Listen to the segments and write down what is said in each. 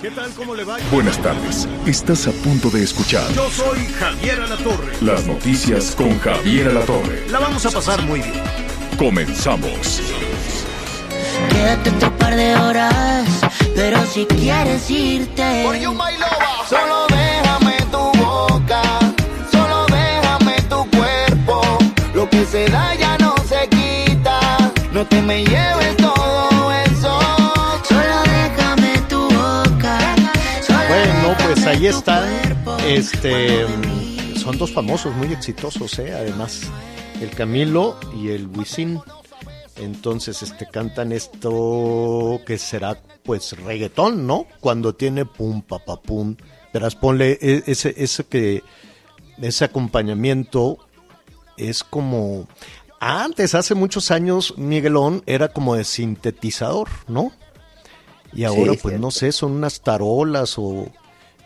¿Qué tal? ¿Cómo le va? Buenas tardes. Estás a punto de escuchar Yo soy Javier Alatorre. las noticias con Javier Alatorre. La vamos a pasar muy bien. Comenzamos. Quédate otro par de horas, pero si quieres irte. Solo déjame tu boca, solo déjame tu cuerpo. Lo que se da ya no se quita. No te me lleves todo ahí están. Este mí. son dos famosos muy exitosos, ¿eh? además, el Camilo y el Wisin. Entonces, este cantan esto que será pues reggaetón, ¿no? Cuando tiene pum pa pa pum. Verás, ponle e- ese ese que ese acompañamiento es como antes, hace muchos años, Miguelón era como de sintetizador, ¿no? Y ahora, pues cierto. no sé, son unas tarolas o.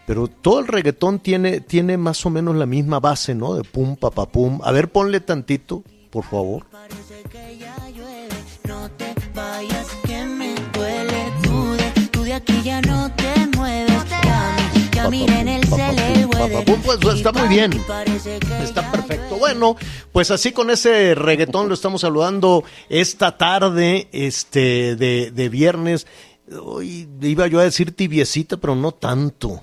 Pero todo el reggaetón tiene, tiene más o menos la misma base, ¿no? De pum, pa, pa, pum. A ver, ponle tantito, por favor. Parece que ya llueve, no te vayas que me duele. Tú de, tú de aquí ya no te mueves. Ya, mi- ya miré en el cel el weather. Pues está muy bien. Está perfecto. Bueno, pues así con ese reggaetón lo estamos saludando esta tarde, este, de, de viernes. Hoy iba yo a decir tibiecita, pero no tanto.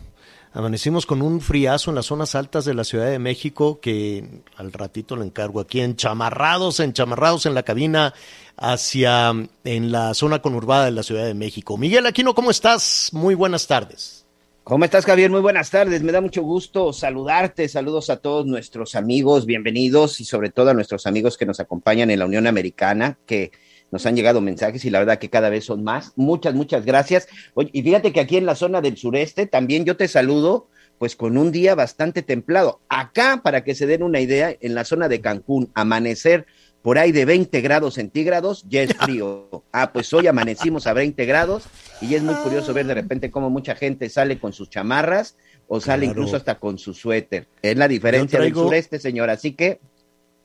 Amanecimos con un friazo en las zonas altas de la Ciudad de México que al ratito le encargo aquí enchamarrados, enchamarrados en la cabina hacia en la zona conurbada de la Ciudad de México. Miguel Aquino, ¿cómo estás? Muy buenas tardes. ¿Cómo estás, Javier? Muy buenas tardes. Me da mucho gusto saludarte. Saludos a todos nuestros amigos, bienvenidos y sobre todo a nuestros amigos que nos acompañan en la Unión Americana, que nos han llegado mensajes y la verdad que cada vez son más. Muchas, muchas gracias. Oye, y fíjate que aquí en la zona del sureste también yo te saludo pues con un día bastante templado. Acá, para que se den una idea, en la zona de Cancún, amanecer por ahí de 20 grados centígrados, ya es frío. Ah, pues hoy amanecimos a 20 grados y es muy curioso ver de repente cómo mucha gente sale con sus chamarras o sale Claro. incluso hasta con su suéter. Es la diferencia traigo- del sureste, señor. Así que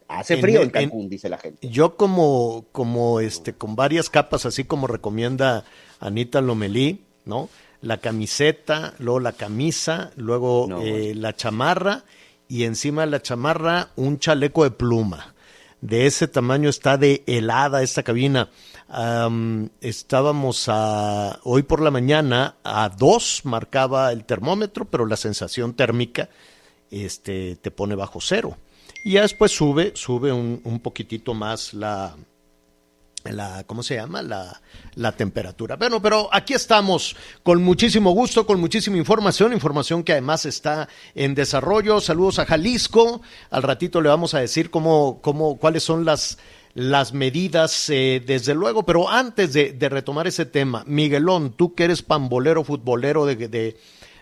hace En- frío en en- Cancún, dice la gente. Yo como, como este, con varias capas, así como recomienda Anita Lomelí, ¿no? La camiseta, luego la camisa, luego No, eh, la chamarra y encima de la chamarra un chaleco de pluma. De ese tamaño está de helada esta cabina. Am, estábamos a, hoy por la mañana a dos marcaba el termómetro, pero la sensación térmica este, te pone bajo cero. Y ya después sube, sube un, un poquitito más la, la, ¿cómo se llama? La, la temperatura. Bueno, pero aquí estamos con muchísimo gusto, con muchísima información, información que además está en desarrollo. Saludos a Jalisco. Al ratito le vamos a decir cómo, cómo, cuáles son las, las medidas, eh, desde luego. Pero antes de, de retomar ese tema, Miguelón, tú que eres pambolero, futbolero de, de,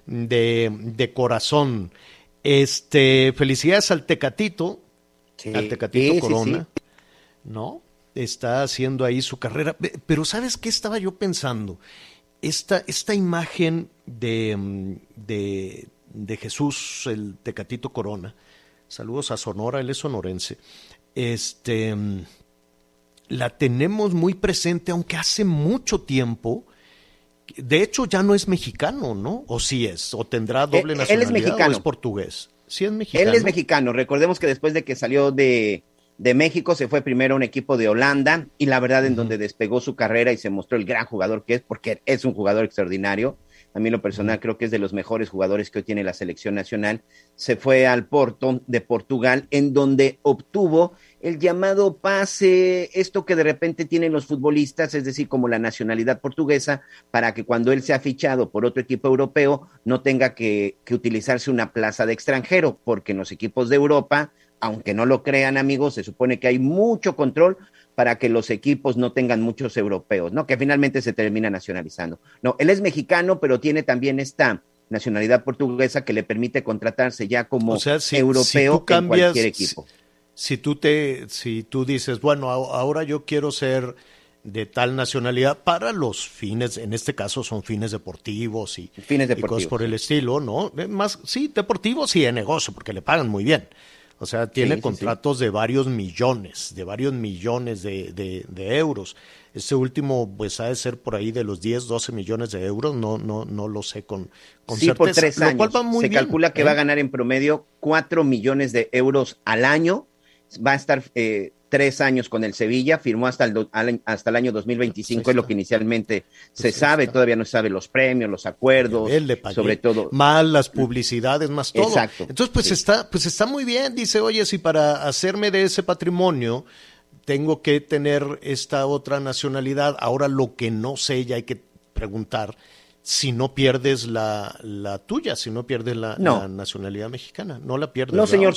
de, de corazón, este, felicidades al Tecatito, Sí, al Tecatito sí, Corona. sí. ¿no? Está haciendo ahí su carrera. Pe- Pero ¿sabes qué estaba yo pensando? Esta, esta imagen de, mm, de, de Jesús, el Tecatito Corona, saludos a Sonora, él es sonorense, este, mm, la tenemos muy presente, aunque hace mucho tiempo, de hecho ya no es mexicano, ¿no? O sí es, o tendrá doble Él- él es nacionalidad mexicano. o es portugués. Sí es mexicano. Él es mexicano. Recordemos que después de que salió de, de México, se fue primero a un equipo de Holanda y la verdad en donde despegó su carrera y se mostró el gran jugador que es, porque es un jugador extraordinario. A mí lo personal creo que es de los mejores jugadores que hoy tiene la selección nacional. Se fue al Porto de Portugal, en donde obtuvo el llamado pase, esto que de repente tienen los futbolistas, es decir, como la nacionalidad portuguesa, para que cuando él sea fichado por otro equipo europeo no tenga que, que utilizarse una plaza de extranjero, porque en los equipos de Europa, aunque no lo crean amigos, se supone que hay mucho control para que los equipos no tengan muchos europeos, ¿no? Que finalmente se termina nacionalizando. No, él es mexicano, pero tiene también esta nacionalidad portuguesa que le permite contratarse ya como O sea, si, europeo si tú en cambias, cualquier equipo. Si, si tú te, si tú dices, bueno, ahora yo quiero ser de tal nacionalidad para los fines, en este caso son fines deportivos y, Fines y cosas deportivos, por el estilo, ¿no? Más, sí, deportivos y de negocio, porque le pagan muy bien. O sea, tiene sí, sí. contratos de varios millones, de varios millones de, de- de euros. Este último, pues, ha de ser por ahí de los 10, 12 millones de euros, no, no, no lo sé con, con sí, certeza. por tres lo años. cual va muy Se bien, calcula que ¿eh? va a ganar en promedio cuatro millones de euros al año. Va a estar eh, tres años con el Sevilla, firmó hasta el, do- hasta el año 2025, Pues ahí es lo que inicialmente se sabe, está. todavía no se sabe los premios, los acuerdos, le sobre todo. Más las publicidades, más todo. Exacto, Entonces, pues sí. está, pues está muy bien. Dice, oye, si para hacerme de ese patrimonio tengo que tener esta otra nacionalidad, ahora lo que no sé, ya hay que preguntar si no pierdes la, la tuya, si no pierdes la, No. la nacionalidad mexicana. No la pierdes. No, señor.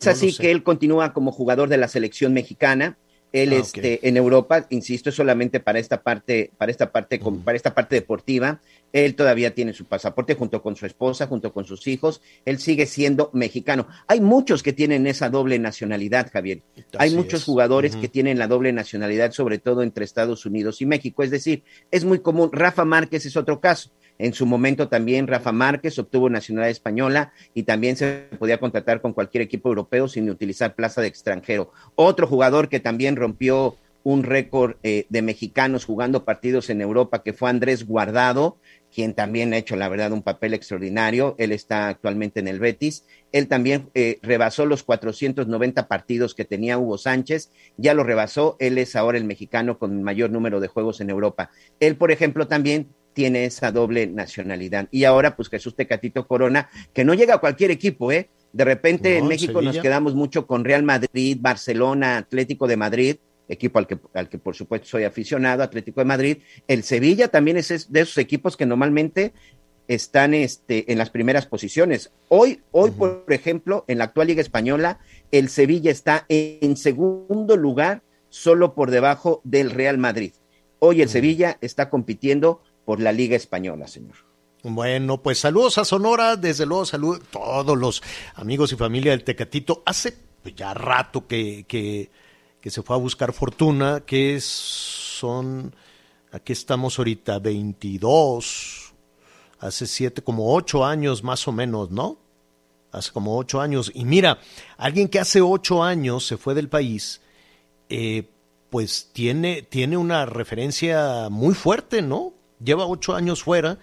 Es No así que él continúa como jugador de la selección mexicana. Él, Ah, este, en Europa, insisto, es solamente para esta parte, para esta parte, para esta parte deportiva. Él todavía tiene su pasaporte junto con su esposa, junto con sus hijos. Él sigue siendo mexicano. Hay muchos que tienen esa doble nacionalidad, Javier. Hay muchos es. jugadores que tienen la doble nacionalidad, sobre todo entre Estados Unidos y México. Es decir, es muy común. Rafa Márquez es otro caso. En su momento también Rafa Márquez obtuvo nacionalidad española y también se podía contratar con cualquier equipo europeo sin utilizar plaza de extranjero. Otro jugador que también rompió un récord eh, de mexicanos jugando partidos en Europa, que fue Andrés Guardado, quien también ha hecho, la verdad, un papel extraordinario. Él está actualmente en el Betis. Él también eh, rebasó los 490 partidos que tenía Hugo Sánchez, ya lo rebasó. Él es ahora el mexicano con mayor número de juegos en Europa. Él, por ejemplo, también tiene esa doble nacionalidad. Y ahora, pues Jesús Tecatito Corona, que no llega a cualquier equipo, ¿eh? De repente No, en México nos quedamos mucho con Real Madrid, Barcelona, Atlético de Madrid, equipo al que, al que por supuesto soy aficionado, Atlético de Madrid. El Sevilla también es es de esos equipos que normalmente están este, en las primeras posiciones. Hoy, hoy por ejemplo, en la actual Liga Española, el Sevilla está en segundo lugar, solo por debajo del Real Madrid. Hoy el Sevilla está compitiendo por la Liga Española, señor. Bueno, pues saludos a Sonora, desde luego saludos a todos los amigos y familia del Tecatito. Hace pues, ya rato que, que, se fue a buscar fortuna, que es- son, aquí estamos ahorita, 22, hace siete, como ocho años más o menos, ¿no? Hace como ocho años. Y mira, alguien que hace ocho años se fue del país, eh, pues tiene, tiene una referencia muy fuerte, ¿no? Lleva ocho años fuera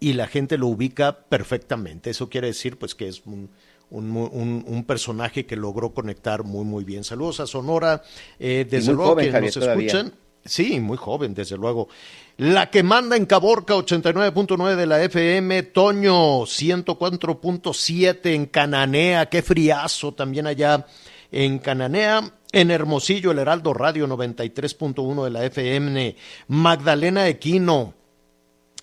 y la gente lo ubica perfectamente. Eso quiere decir, pues, que es un, un, un- un personaje que logró conectar muy, muy bien. Saludos a Sonora, eh, desde luego joven, que nos todavía. escuchan. Sí, muy joven, desde luego. La que manda en Caborca 89.9 de la FM, Toño 104.7 en Cananea, qué friazo también allá en Cananea. En Hermosillo, el Heraldo Radio 93.1 de la FM, Magdalena Equino,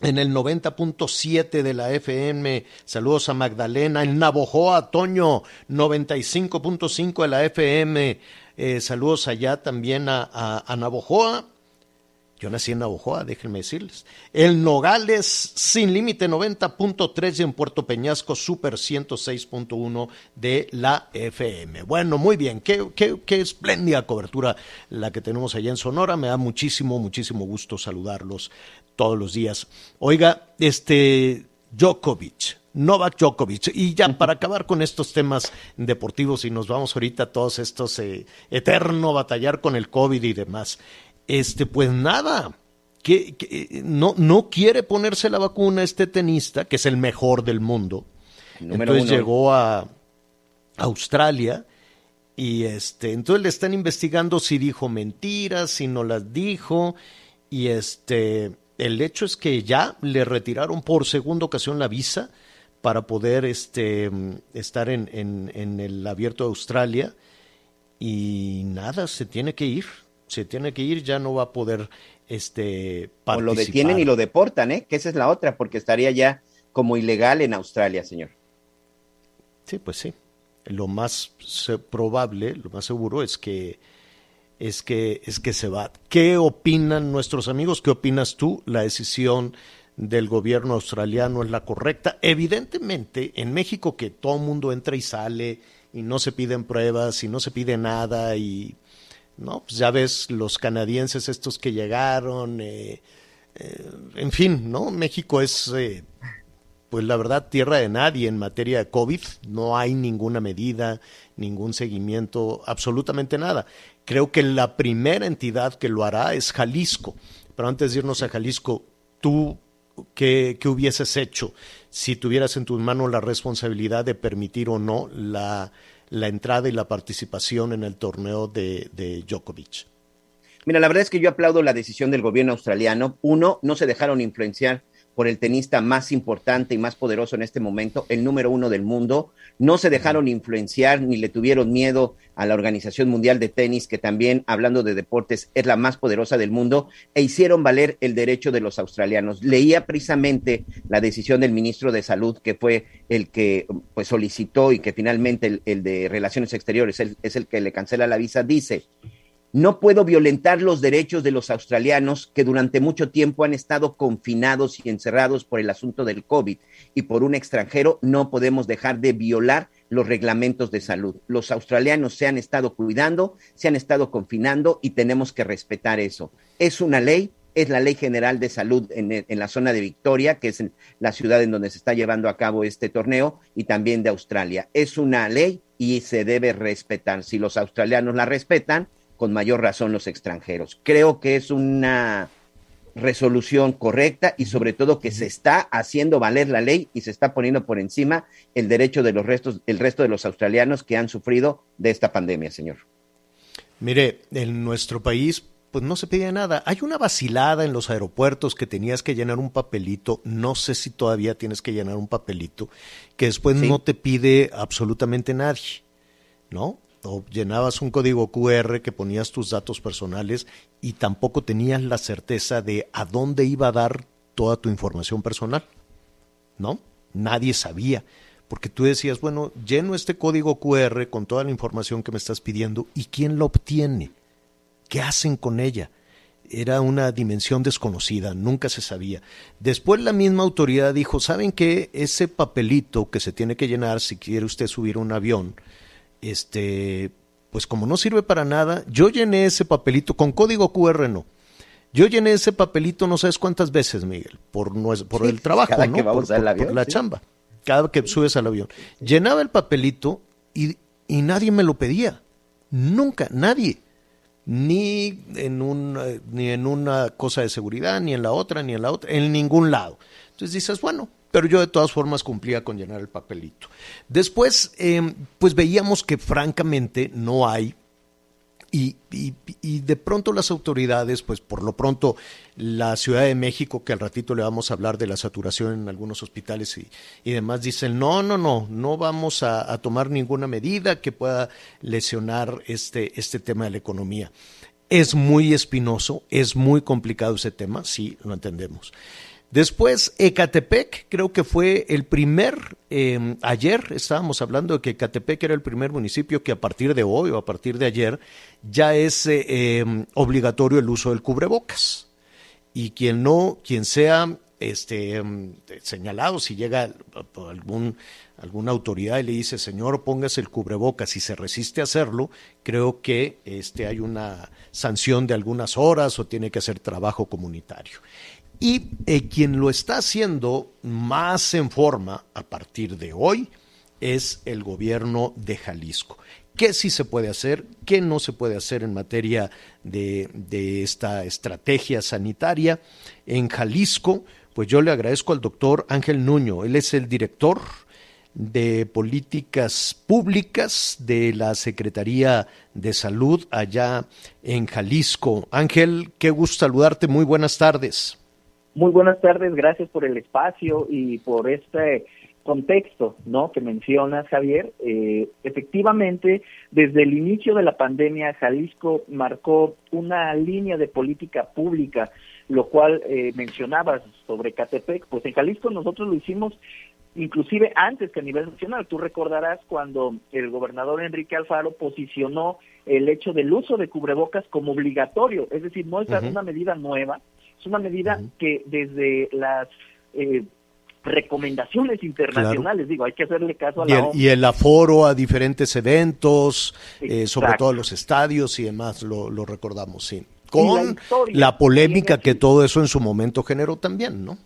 en el 90.7 de la FM. Saludos a Magdalena. En Navojoa, Toño, 95.5 de la FM. Eh, saludos allá también a, a, Navojoa. Yo nací en Navojoa, déjenme decirles. El Nogales, sin límite 90.3 y en Puerto Peñasco, Super 106.1 de la FM. Bueno, muy bien, qué, qué, qué espléndida cobertura la que tenemos allá en Sonora. Me da muchísimo, muchísimo gusto saludarlos todos los días. Oiga, este Djokovic, Novak Djokovic. Y ya para acabar con estos temas deportivos y nos vamos ahorita a todos estos eh, eterno batallar con el COVID y demás. Este, pues nada, que, que no, no quiere ponerse la vacuna este tenista, que es el mejor del mundo. Número entonces uno. llegó a Australia y este, entonces le están investigando si dijo mentiras, si no las dijo y este, el hecho es que ya le retiraron por segunda ocasión la visa para poder este, estar en, en, en el abierto de Australia y nada, se tiene que ir, se tiene que ir, ya no va a poder este, O participar. lo detienen y lo deportan, ¿eh? Que esa es la otra, porque estaría ya como ilegal en Australia, señor. Sí, pues sí. Lo más probable, lo más seguro es que es que, es que se va. ¿Qué opinan nuestros amigos? ¿Qué opinas tú? La decisión del gobierno australiano es la correcta. Evidentemente, en México que todo el mundo entra y sale y no se piden pruebas y no se pide nada y no, pues ya ves los canadienses estos que llegaron, eh, eh, en fin, ¿no? México es, eh, pues la verdad, tierra de nadie en materia de COVID, no hay ninguna medida, ningún seguimiento, absolutamente nada. Creo que la primera entidad que lo hará es Jalisco, pero antes de irnos a Jalisco, tú ¿Qué, ¿Qué, hubieses hecho si tuvieras en tus manos la responsabilidad de permitir o no la, la entrada y la participación en el torneo de, de Djokovic? Mira, la verdad es que yo aplaudo la decisión del gobierno australiano. Uno, no se dejaron influenciar por el tenista más importante y más poderoso en este momento, el número uno del mundo. No se dejaron influenciar ni le tuvieron miedo a la Organización Mundial de Tenis, que también, hablando de deportes, es la más poderosa del mundo, e hicieron valer el derecho de los australianos. Leía precisamente la decisión del ministro de Salud, que fue el que pues, solicitó y que finalmente el, de Relaciones Exteriores es el que le cancela la visa, dice no puedo violentar los derechos de los australianos que durante mucho tiempo han estado confinados y encerrados por el asunto del COVID y por un extranjero no podemos dejar de violar los reglamentos de salud. Los australianos se han estado cuidando, se han estado confinando y tenemos que respetar eso. Es una ley, es la Ley General de Salud en, en, la zona de Victoria, que es la ciudad en donde se está llevando a cabo este torneo, y también de Australia. Es una ley y se debe respetar. Si los australianos la respetan, con mayor razón los extranjeros. Creo que es una resolución correcta y sobre todo que se está haciendo valer la ley y se está poniendo por encima el derecho de los restos, el resto de los australianos que han sufrido de esta pandemia, señor. Mire, en nuestro país pues no se pide nada. Hay una vacilada en los aeropuertos que tenías que llenar un papelito, no sé si todavía tienes que llenar un papelito, que después sí. no te pide absolutamente nadie, ¿no? O llenabas un código QR que ponías tus datos personales y tampoco tenías la certeza de a dónde iba a dar toda tu información personal. ¿No? Nadie sabía. Porque tú decías, bueno, lleno este código QR con toda la información que me estás pidiendo y quién lo obtiene. ¿Qué hacen con ella? Era una dimensión desconocida, nunca se sabía. Después la misma autoridad dijo, ¿saben qué? Ese papelito que se tiene que llenar si quiere usted subir un avión, este, pues como no sirve para nada, yo llené ese papelito con código QR no. Yo llené ese papelito no sabes cuántas veces, Miguel, por, por el trabajo, cada ¿no? Que vamos por, al avión, por la sí. chamba, cada que subes al avión. Llenaba el papelito y, y nadie me lo pedía. Nunca, nadie. Ni en, un, ni en una cosa de seguridad, ni en la otra, ni en la otra, en ningún lado. Entonces dices, bueno, pero yo de todas formas cumplía con llenar el papelito. Después, eh, pues veíamos que francamente no hay, y, de pronto las autoridades, pues por lo pronto la Ciudad de México, que al ratito le vamos a hablar de la saturación en algunos hospitales y, y demás, dicen, no, no, no, no vamos a, a, tomar ninguna medida que pueda lesionar este, este tema de la economía. Es muy espinoso, es muy complicado ese tema, sí, lo entendemos. Después, Ecatepec, creo que fue el primer, eh, ayer estábamos hablando de que Ecatepec era el primer municipio que a partir de hoy o a partir de ayer ya es eh, eh, obligatorio el uso del cubrebocas. Y quien no, quien sea este, señalado, si llega algún, alguna autoridad y le dice, señor, póngase el cubrebocas y se resiste a hacerlo, creo que este, hay una sanción de algunas horas o tiene que hacer trabajo comunitario. Y eh, quien lo está haciendo más en forma a partir de hoy es el gobierno de Jalisco. ¿Qué sí se puede hacer? ¿Qué no se puede hacer en materia de, de esta estrategia sanitaria? En Jalisco, pues yo le agradezco al doctor Ángel Nuño. Él es el director de políticas públicas de la Secretaría de Salud allá en Jalisco. Ángel, qué gusto saludarte. Muy buenas tardes. Muy buenas tardes, gracias por el espacio y por este contexto, ¿no? Que mencionas, Javier. Eh, efectivamente, desde el inicio de la pandemia, Jalisco marcó una línea de política pública, lo cual eh, mencionabas sobre Catepec. Pues en Jalisco nosotros lo hicimos inclusive antes que a nivel nacional. Tú recordarás cuando el gobernador Enrique Alfaro posicionó el hecho del uso de cubrebocas como obligatorio, es decir, no es una medida nueva, es una medida que desde las eh, recomendaciones internacionales, digo, hay que hacerle caso a y la el, OMS. y el aforo a diferentes eventos, eh, sobre todo a los estadios y demás, lo, lo recordamos, sí. la Con historia la polémica que todo eso en su momento generó también, ¿no?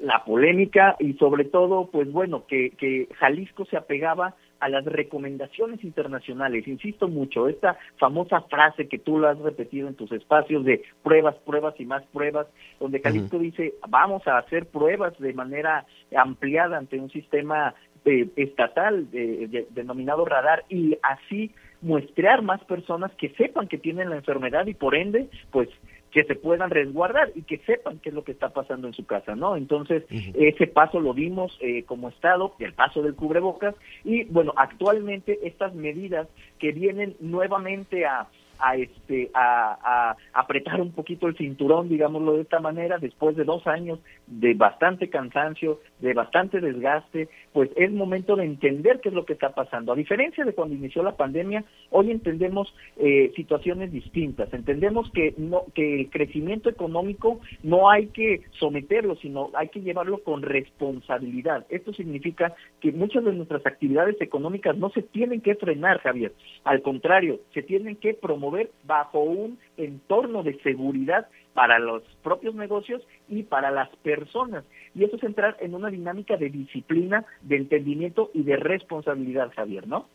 la polémica y sobre todo, pues bueno, que, que Jalisco se apegaba a las recomendaciones internacionales. Insisto mucho, esta famosa frase que tú lo has repetido en tus espacios de pruebas, pruebas y más pruebas, donde Jalisco dice, vamos a hacer pruebas de manera ampliada ante un sistema eh, estatal de- denominado radar y así muestrear más personas que sepan que tienen la enfermedad y por ende, pues que se puedan resguardar y que sepan qué es lo que está pasando en su casa, ¿no? Entonces, ese paso lo dimos eh, como Estado, el paso del cubrebocas, y bueno, actualmente estas medidas que vienen nuevamente a a este a, apretar un poquito el cinturón digámoslo de esta manera después de dos años de bastante cansancio de bastante desgaste pues es momento de entender qué es lo que está pasando. A diferencia de cuando inició la pandemia hoy entendemos eh, situaciones distintas. Entendemos que no que el crecimiento económico no hay que someterlo sino hay que llevarlo con responsabilidad. Esto significa que muchas de nuestras actividades económicas no se tienen que frenar Javier. Al contrario se tienen que promover bajo un entorno de seguridad para los propios negocios y para las personas. Y eso es entrar en una dinámica de disciplina, de entendimiento y de responsabilidad, Javier, ¿no?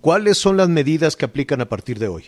¿Cuáles son las medidas que aplican a partir de hoy?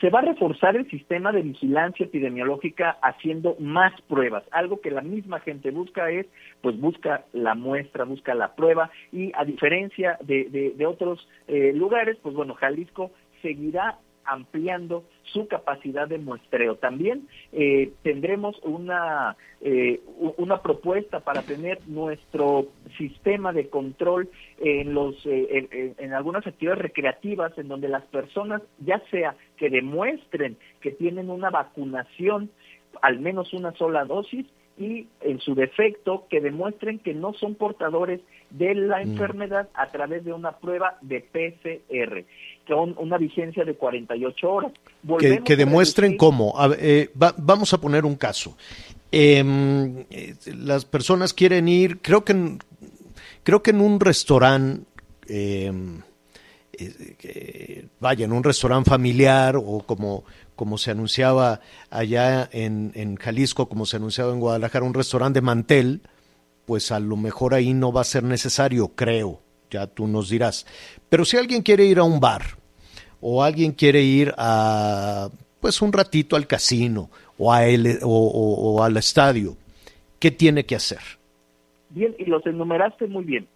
Se va a reforzar el sistema de vigilancia epidemiológica haciendo más pruebas. Algo que la misma gente busca es, pues busca la muestra, busca la prueba y a diferencia de, de, de otros eh, lugares, pues bueno, Jalisco seguirá ampliando su capacidad de muestreo. También eh, tendremos una, eh, una propuesta para tener nuestro sistema de control en, los, eh, en- en algunas actividades recreativas en donde las personas, ya sea que demuestren que tienen una vacunación, al menos una sola dosis, y en su defecto que demuestren que no son portadores de la enfermedad a través de una prueba de PCR, con una vigencia de 48 horas. Que, Volvemos que a demuestren cómo. A eh, va- vamos a poner un caso. Em, eh, las personas quieren ir, creo que en, creo que en un restaurante, em, eh, vaya, en un restaurante familiar o como, como se anunciaba allá en, en Jalisco, como se anunciaba en Guadalajara, un restaurante mantel, pues a lo mejor ahí no va a ser necesario, creo, ya tú nos dirás. Pero si alguien quiere ir a un bar o alguien quiere ir a, pues un ratito al casino o, a el- o- o al estadio, ¿qué tiene que hacer? Bien, y los enumeraste muy bien.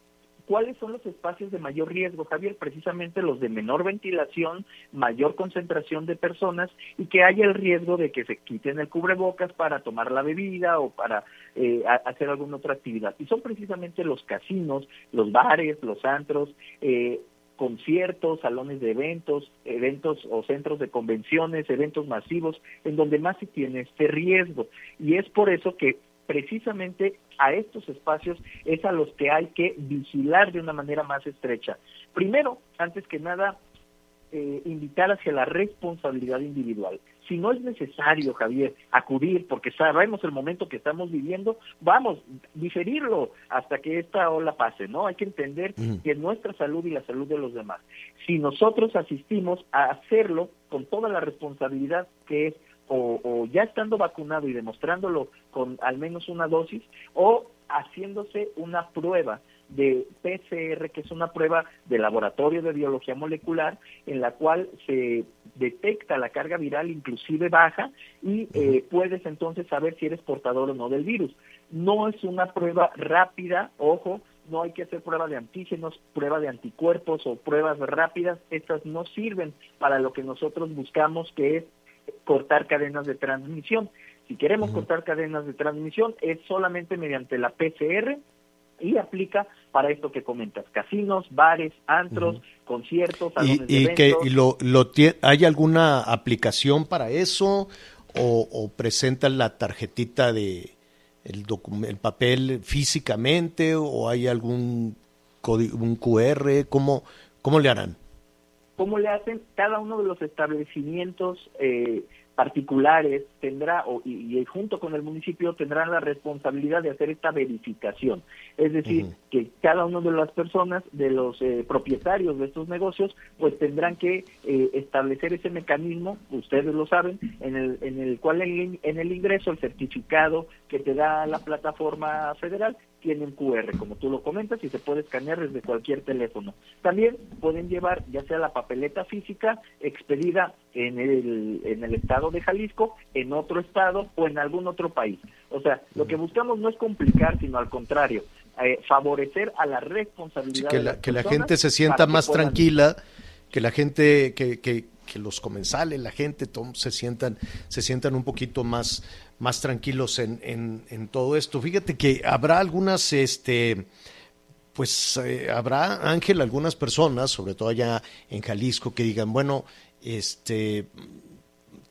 ¿Cuáles son los espacios de mayor riesgo, Javier? Precisamente los de menor ventilación, mayor concentración de personas y que haya el riesgo de que se quiten el cubrebocas para tomar la bebida o para eh, hacer alguna otra actividad. Y son precisamente los casinos, los bares, los antros, eh, conciertos, salones de eventos, eventos o centros de convenciones, eventos masivos, en donde más se tiene este riesgo. Y es por eso que precisamente a estos espacios es a los que hay que vigilar de una manera más estrecha. Primero, antes que nada, eh, invitar hacia la responsabilidad individual. Si no es necesario, Javier, acudir porque sabemos el momento que estamos viviendo, vamos, diferirlo hasta que esta ola pase, ¿no? Hay que entender que es nuestra salud y la salud de los demás. Si nosotros asistimos a hacerlo con toda la responsabilidad que es o, o ya estando vacunado y demostrándolo con al menos una dosis o haciéndose una prueba de PCR, que es una prueba de laboratorio de biología molecular, en la cual se detecta la carga viral inclusive baja y eh, puedes entonces saber si eres portador o no del virus. No es una prueba rápida, ojo, no hay que hacer prueba de antígenos, prueba de anticuerpos o pruebas rápidas, estas no sirven para lo que nosotros buscamos, que es cortar cadenas de transmisión. Si queremos cortar cadenas de transmisión es solamente mediante la PCR y aplica para esto que comentas, casinos, bares, antros, conciertos, ¿Y, salones de y que y lo, lo hay alguna aplicación para eso o, o presentan la tarjetita de el, el papel físicamente o hay algún código, un QR? ¿Cómo, ¿Cómo le harán? ¿Cómo le hacen? Cada uno de los establecimientos eh, particulares tendrá, o, y, junto con el municipio, tendrán la responsabilidad de hacer esta verificación. Es decir, que cada una de las personas, de los eh, propietarios de estos negocios, pues tendrán que eh, establecer ese mecanismo, ustedes lo saben, en el, en el cual en, en el ingreso, el certificado que te da la plataforma federal, tienen QR, como tú lo comentas, y se puede escanear desde cualquier teléfono. También pueden llevar ya sea la papeleta física expedida en el, en el estado de Jalisco, en otro estado o en algún otro país. O sea, lo que buscamos no es complicar, sino al contrario, eh, favorecer a la responsabilidad. que, la, que la gente se sienta más tranquila, que la gente, que, que, que los comensales, la gente se sientan, se sientan un poquito más, más tranquilos en, en, todo esto. Fíjate que habrá algunas, este, pues eh, habrá, Ángel, algunas personas, sobre todo allá en Jalisco, que digan, bueno, este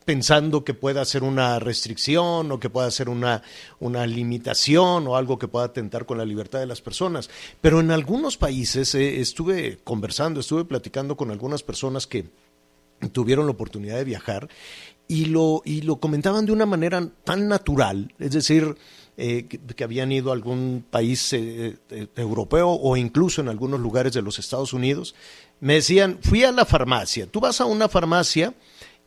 pensando que pueda ser una restricción o que pueda ser una, una limitación o algo que pueda atentar con la libertad de las personas. Pero en algunos países eh, estuve conversando, estuve platicando con algunas personas que tuvieron la oportunidad de viajar y lo, y lo comentaban de una manera tan natural, es decir, eh, que, habían ido a algún país eh, eh, europeo o incluso en algunos lugares de los Estados Unidos, me decían, fui a la farmacia, tú vas a una farmacia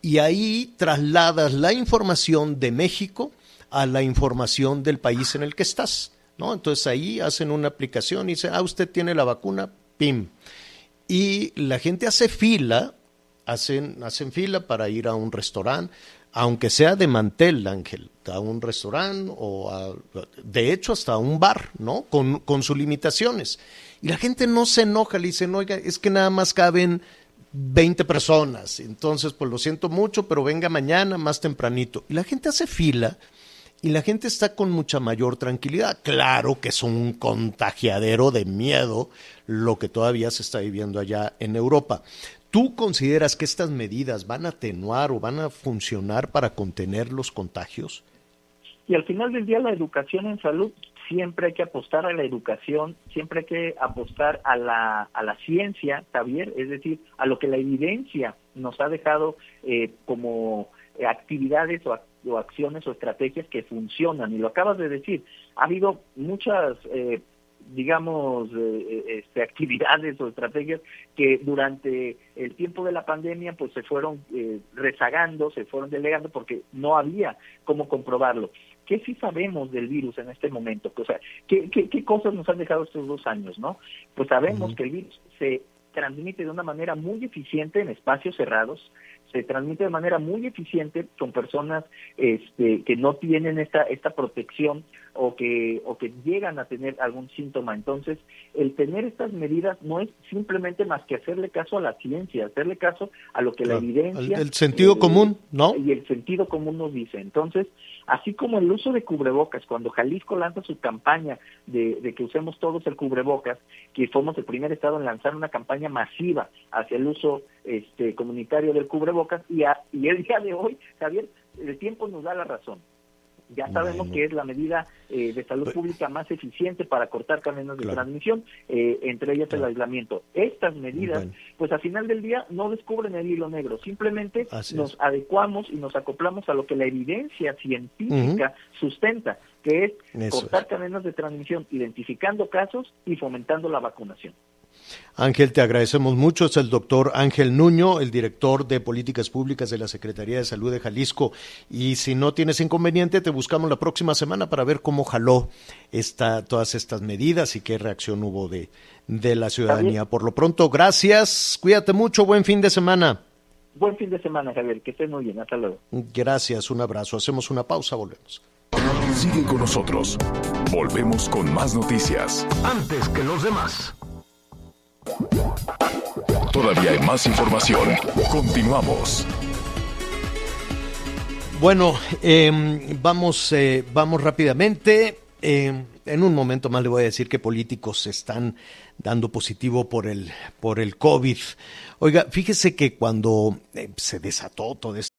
y ahí trasladas la información de México a la información del país en el que estás, ¿no? Entonces ahí hacen una aplicación y dicen, ah, usted tiene la vacuna, pim. Y la gente hace fila hacen, hacen fila para ir a un restaurante, aunque sea de mantel, Ángel, a un restaurante o de hecho hasta a un bar, ¿no? Con, con sus limitaciones. Y la gente no se enoja, le dicen, oiga, es que nada más caben 20 personas, entonces pues lo siento mucho, pero venga mañana más tempranito. Y la gente hace fila y la gente está con mucha mayor tranquilidad. Claro que es un contagiadero de miedo lo que todavía se está viviendo allá en Europa. ¿Tú consideras que estas medidas van a atenuar o van a funcionar para contener los contagios? Y al final del día la educación en salud siempre hay que apostar a la educación, siempre hay que apostar a la, a la ciencia, Javier, es decir, a lo que la evidencia nos ha dejado eh, como actividades o, acciones o estrategias que funcionan. Y lo acabas de decir, ha habido muchas eh, digamos, eh, eh, este, actividades o estrategias que durante el tiempo de la pandemia pues se fueron eh, rezagando, se fueron delegando porque no había cómo comprobarlo. ¿Qué sí sabemos del virus en este momento? O sea, ¿qué, qué, cosas nos han dejado estos dos años, no? Pues sabemos que el virus se transmite de una manera muy eficiente en espacios cerrados, se transmite de manera muy eficiente con personas este, que no tienen esta, esta protección o que, o que llegan a tener algún síntoma. Entonces, el tener estas medidas no es simplemente más que hacerle caso a la ciencia, hacerle caso a lo que la evidencia... El, sentido eh, común, ¿no? Y el sentido común nos dice. Entonces, así como el uso de cubrebocas, cuando Jalisco lanza su campaña de, de que usemos todos el cubrebocas, que fuimos el primer estado en lanzar una campaña masiva hacia el uso este, comunitario del cubrebocas, y, y el día de hoy, Javier, el tiempo nos da la razón. Ya sabemos que es la medida eh, de salud pública más eficiente para cortar caminos de transmisión, eh, entre ellas el aislamiento. Estas medidas, pues al final del día no descubren el hilo negro, simplemente nos adecuamos y nos acoplamos a lo que la evidencia científica sustenta, que es cortar caminos de transmisión, identificando casos y fomentando la vacunación. Ángel, te agradecemos mucho. Es el doctor Ángel Nuño, el director de Políticas Públicas de la Secretaría de Salud de Jalisco. Y si no tienes inconveniente, te buscamos la próxima semana para ver cómo jaló esta, todas estas medidas y qué reacción hubo de, de la ciudadanía. Por lo pronto, gracias. Cuídate mucho. Buen fin de semana. Buen fin de semana, Javier. Que estés muy bien. Hasta luego. Gracias. Un abrazo. Hacemos una pausa. Volvemos. Sigue con nosotros. Volvemos con más noticias. Antes que los demás. Todavía hay más información. Continuamos. Bueno, em, vamos, eh, vamos rápidamente. Em, en un momento más le voy a decir que políticos están dando positivo por el, por el COVID. Oiga, fíjese que cuando eh, se desató todo esto.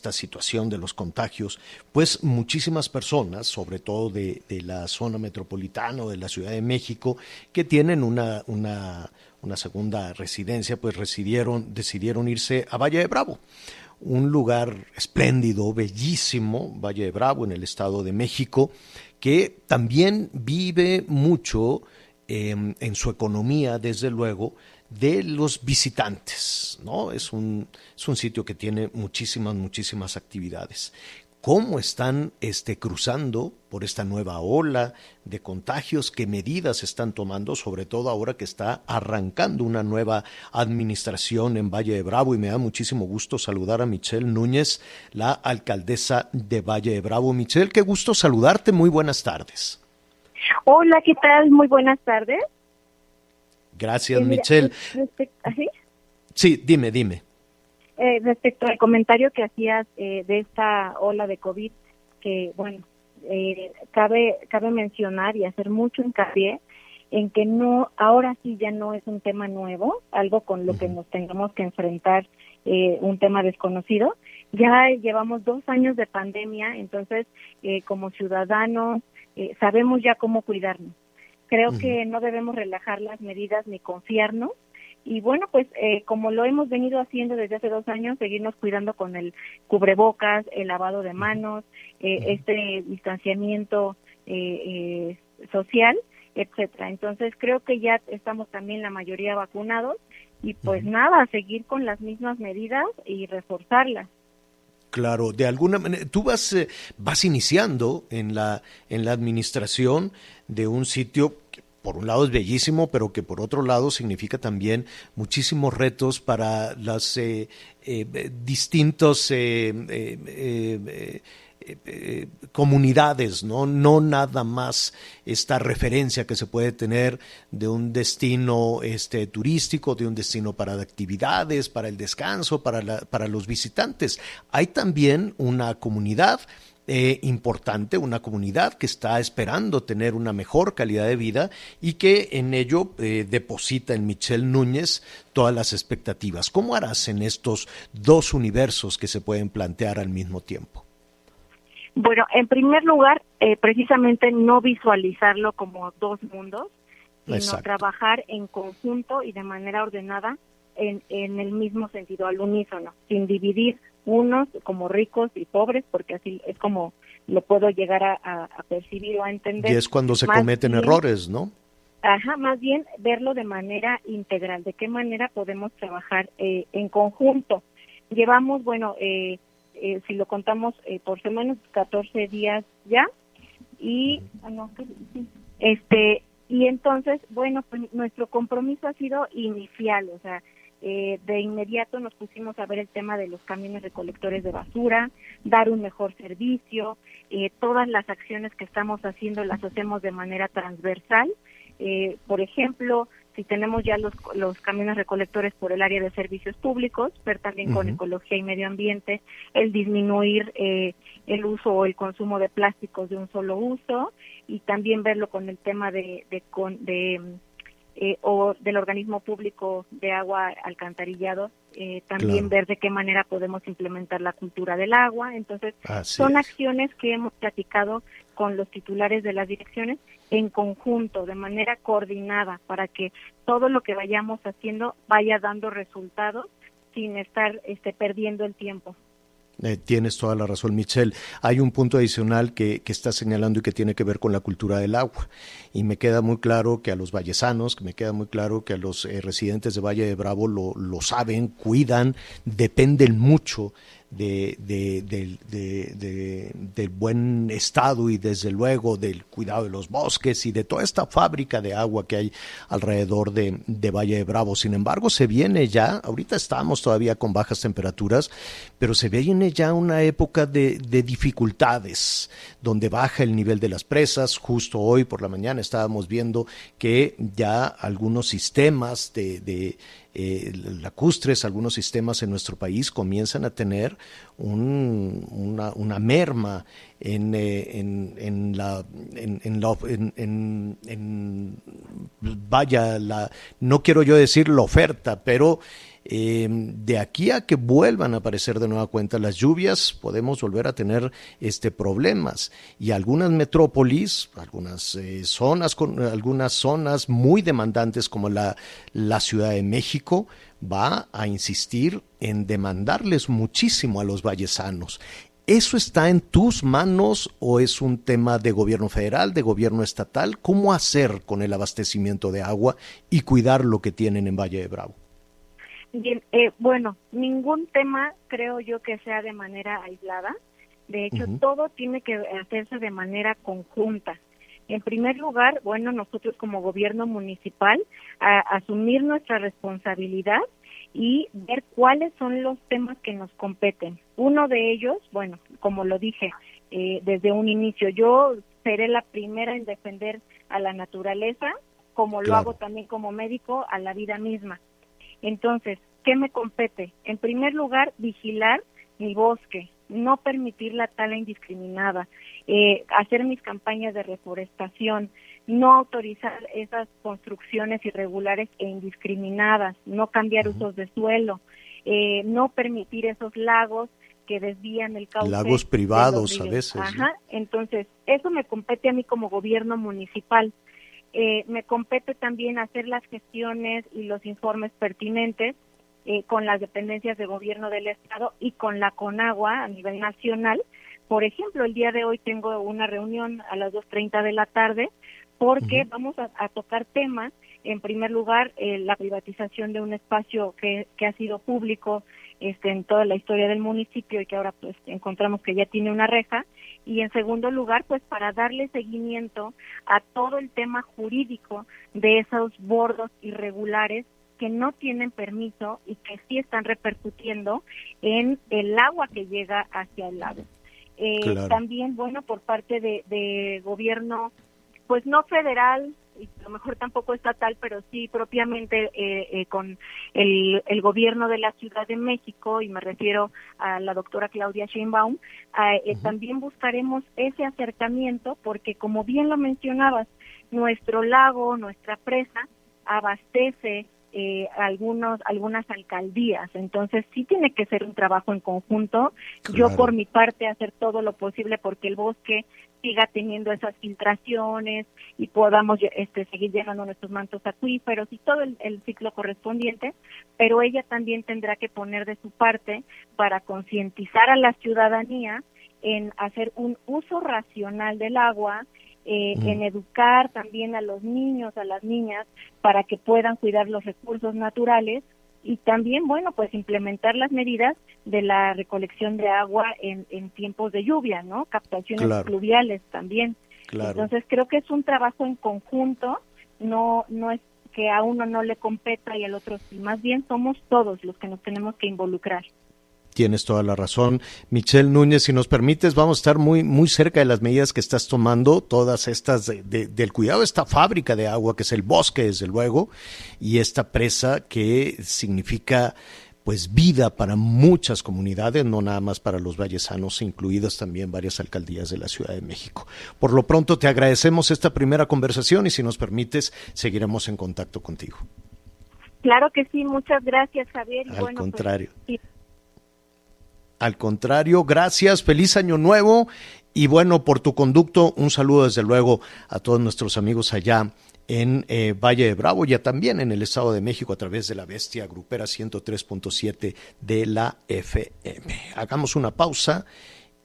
Esta situación de los contagios, pues muchísimas personas, sobre todo de, la zona metropolitana o de la Ciudad de México, que tienen una, una, segunda residencia, pues residieron, decidieron irse a Valle de Bravo, un lugar espléndido, bellísimo, Valle de Bravo, en el Estado de México, que también vive mucho eh, en su economía, desde luego, de los visitantes, ¿no? Es un, es un sitio que tiene muchísimas, muchísimas actividades. ¿Cómo están este, cruzando por esta nueva ola de contagios? ¿Qué medidas están tomando? Sobre todo ahora que está arrancando una nueva administración en Valle de Bravo. Y me da muchísimo gusto saludar a Michelle Núñez, la alcaldesa de Valle de Bravo. Michelle, qué gusto saludarte. Muy buenas tardes. Hola, ¿qué tal? Muy buenas tardes. Gracias, Eh, mira, Michelle. respect- ¿así? Sí, dime, dime. Eh, respecto al comentario que hacías eh, de esta ola de COVID, que bueno, eh, cabe cabe mencionar y hacer mucho hincapié en que no, ahora sí ya no es un tema nuevo, algo con lo que nos tengamos que enfrentar, eh, un tema desconocido. Ya llevamos dos años de pandemia, entonces eh, como ciudadanos eh, sabemos ya cómo cuidarnos. Creo que no debemos relajar las medidas ni confiarnos. Y bueno, pues eh, como lo hemos venido haciendo desde hace dos años, seguirnos cuidando con el cubrebocas, el lavado de manos, eh, este distanciamiento eh, eh, social, etcétera. Entonces creo que ya estamos también la mayoría vacunados y pues nada, seguir con las mismas medidas y reforzarlas. Claro, de alguna manera, tú vas, eh, vas iniciando en la, en la administración de un sitio que por un lado es bellísimo, pero que por otro lado significa también muchísimos retos para las eh, eh, eh, distintos eh, eh, comunidades, ¿no? No nada más esta referencia que se puede tener de un destino este, turístico, de un destino para actividades, para el descanso, para, la- para los visitantes. Hay también una comunidad eh, importante, una comunidad que está esperando tener una mejor calidad de vida y que en ello deposita en Michelle Núñez todas las expectativas. ¿Cómo harás en estos dos universos que se pueden plantear al mismo tiempo? Bueno, en primer lugar, eh, precisamente no visualizarlo como dos mundos, sino Exacto. trabajar en conjunto y de manera ordenada en, en el mismo sentido, al unísono, sin dividir unos como ricos y pobres, porque así es como lo puedo llegar a, a- a percibir o a entender. Y es cuando se Más cometen bien- errores, ¿no? Ajá, más bien verlo de manera integral, de qué manera podemos trabajar eh, en conjunto. Llevamos, bueno, eh, eh, si lo contamos eh, por semanas, 14 días ya, y, ah, este, y entonces, bueno, pues nuestro compromiso ha sido inicial, o sea, eh, de inmediato nos pusimos a ver el tema de los camiones recolectores de basura, dar un mejor servicio, eh, todas las acciones que estamos haciendo las hacemos de manera transversal. Eh, por ejemplo, si tenemos ya los, los camiones recolectores por el área de servicios públicos, ver también con ecología y medio ambiente, el disminuir eh, el uso o el consumo de plásticos de un solo uso y también verlo con el tema de, de, con- de eh, o del organismo público de agua alcantarillado, eh, también Claro. ver de qué manera podemos implementar la cultura del agua. Entonces, Así son es. acciones que hemos platicado con los titulares de las direcciones en conjunto, de manera coordinada, para que todo lo que vayamos haciendo vaya dando resultados sin estar este, perdiendo el tiempo. Eh, tienes toda la razón, Michelle. Hay un punto adicional que, que está señalando y que tiene que ver con la cultura del agua. Y me queda muy claro que a los vallesanos, que me queda muy claro que a los eh, residentes de Valle de Bravo lo, lo saben, cuidan, dependen mucho de, de- del- de- de- del buen estado y desde luego del cuidado de los bosques y de toda esta fábrica de agua que hay alrededor de, Valle de Bravo. Sin embargo, se viene ya, ahorita estamos todavía con bajas temperaturas, pero se viene ya una época de, de dificultades, donde baja el nivel de las presas. Justo hoy por la mañana estábamos viendo que ya algunos sistemas de eh, lacustres, algunos sistemas en nuestro país comienzan a tener un- una, una merma en, eh, en, en la, en, en vaya, la, no quiero yo decir la oferta, pero eh, de aquí a que vuelvan a aparecer de nueva cuenta las lluvias, podemos volver a tener este problemas. Y algunas metrópolis, algunas eh, zonas con algunas zonas muy demandantes como la, la Ciudad de México, va a insistir en demandarles muchísimo a los vallesanos. ¿Eso está en tus manos o es un tema de gobierno federal, de gobierno estatal? ¿Cómo hacer con el abastecimiento de agua y cuidar lo que tienen en Valle de Bravo? Bien, eh, bueno, ningún tema creo yo que sea de manera aislada. De hecho, todo tiene que hacerse de manera conjunta. En primer lugar, bueno, nosotros como gobierno municipal, a- asumir nuestra responsabilidad y ver cuáles son los temas que nos competen. Uno de ellos, bueno, como lo dije eh, desde un inicio, yo seré la primera en defender a la naturaleza, como lo Claro. hago también como médico, a la vida misma. Entonces, ¿qué me compete? En primer lugar, vigilar mi bosque, no permitir la tala indiscriminada, eh, hacer mis campañas de reforestación, no autorizar esas construcciones irregulares e indiscriminadas, no cambiar usos de suelo, eh, no permitir esos lagos que desvían el cauce. Lagos privados a veces, ¿no? Ajá, entonces, eso me compete a mí como gobierno municipal. Eh, me compete también hacer las gestiones y los informes pertinentes eh, con las dependencias de gobierno del Estado y con la CONAGUA a nivel nacional. Por ejemplo, el día de hoy tengo una reunión a las 2.30 de la tarde porque vamos a, a tocar temas, en primer lugar, eh, la privatización de un espacio que, que ha sido público este, en toda la historia del municipio y que ahora pues encontramos que ya tiene una reja, y en segundo lugar, pues para darle seguimiento a todo el tema jurídico de esos bordos irregulares que no tienen permiso y que sí están repercutiendo en el agua que llega hacia el lago. Eh, Claro. También, bueno, por parte de, de gobierno, pues no federal y a lo mejor tampoco estatal, pero sí propiamente eh, eh, con el, el gobierno de la Ciudad de México, y me refiero a la doctora Claudia Sheinbaum, eh, también buscaremos ese acercamiento porque, como bien lo mencionabas, nuestro lago, nuestra presa, abastece eh, algunos algunas alcaldías. Entonces sí tiene que ser un trabajo en conjunto. Yo por mi parte hacer todo lo posible porque el bosque siga teniendo esas filtraciones y podamos este seguir llenando nuestros mantos acuíferos y todo el, el ciclo correspondiente pero ella también tendrá que poner de su parte para concientizar a la ciudadanía en hacer un uso racional del agua eh, Mm. en educar también a los niños, a las niñas, para que puedan cuidar los recursos naturales y también, bueno, pues implementar las medidas de la recolección de agua en, en tiempos de lluvia, ¿no? Captaciones Claro. pluviales también. Claro. Entonces creo que es un trabajo en conjunto, no no es que a uno no le competa y al otro sí, más bien somos todos los que nos tenemos que involucrar. Tienes toda la razón. Michelle Núñez, si nos permites, vamos a estar muy, muy cerca de las medidas que estás tomando, todas estas de- de- del cuidado de esta fábrica de agua, que es el bosque, desde luego, y esta presa que significa pues vida para muchas comunidades, no nada más para los vallesanos, incluidas también varias alcaldías de la Ciudad de México. Por lo pronto te agradecemos esta primera conversación y si nos permites, seguiremos en contacto contigo. Claro que sí, muchas gracias Javier. Al bueno, pues, contrario. sí, Al contrario, gracias, feliz año nuevo y bueno, por tu conducto, un saludo desde luego a todos nuestros amigos allá en eh, Valle de Bravo y también en el Estado de México a través de la Bestia Grupera 103.7 de la FM. Hagamos una pausa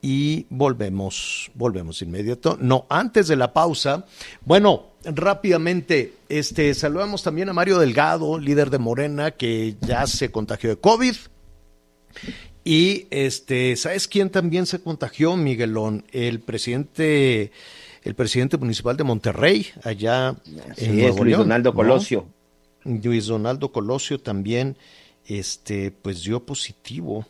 y volvemos, volvemos inmediato. No, antes de la pausa, bueno, rápidamente, este, saludamos también a Mario Delgado, líder de Morena, que ya se contagió de COVID Y este, ¿sabes quién también se contagió, Miguelón? El presidente, el presidente municipal de Monterrey, allá en es Nuevo Luis León, Donaldo ¿no? Colosio. Luis Donaldo Colosio también, este, pues dio positivo,